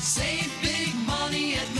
Save big money at.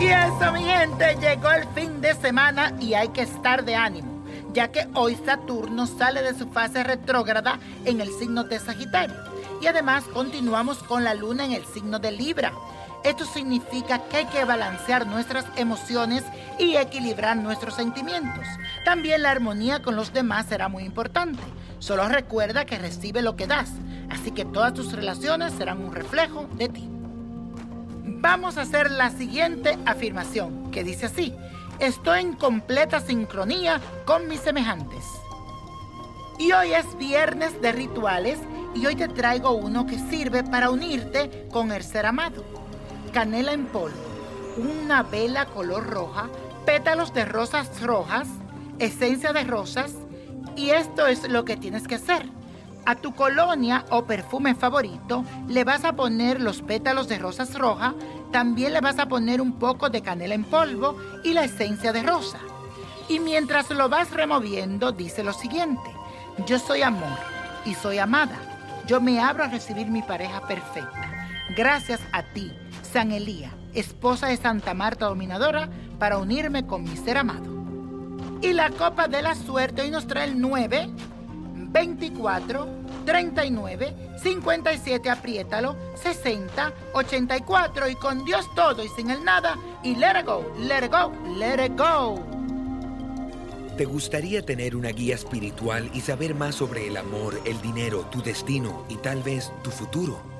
Y eso, mi gente, llegó el fin de semana y hay que estar de ánimo, ya que hoy Saturno sale de su fase retrógrada en el signo de Sagitario. Y además continuamos con la luna en el signo de Libra. Esto significa que hay que balancear nuestras emociones y equilibrar nuestros sentimientos. También la armonía con los demás será muy importante. Solo recuerda que recibe lo que das, así que todas tus relaciones serán un reflejo de ti. Vamos a hacer la siguiente afirmación, que dice así, estoy en completa sincronía con mis semejantes. Y hoy es viernes de rituales y hoy te traigo uno que sirve para unirte con el ser amado. Canela en polvo, una vela color roja, pétalos de rosas rojas, esencia de rosas y esto es lo que tienes que hacer. A tu colonia o perfume favorito le vas a poner los pétalos de rosas rojas, también le vas a poner un poco de canela en polvo y la esencia de rosa. Y mientras lo vas removiendo, dice lo siguiente, yo soy amor y soy amada. Yo me abro a recibir mi pareja perfecta. Gracias a ti, San Elía, esposa de Santa Marta Dominadora, para unirme con mi ser amado. Y la copa de la suerte hoy nos trae el 9, 24, 39, 57, apriétalo, 60, 84 y con Dios todo y sin el nada y let it go, let it go, let it go. ¿Te gustaría tener una guía espiritual y saber más sobre el amor, el dinero, tu destino y tal vez tu futuro?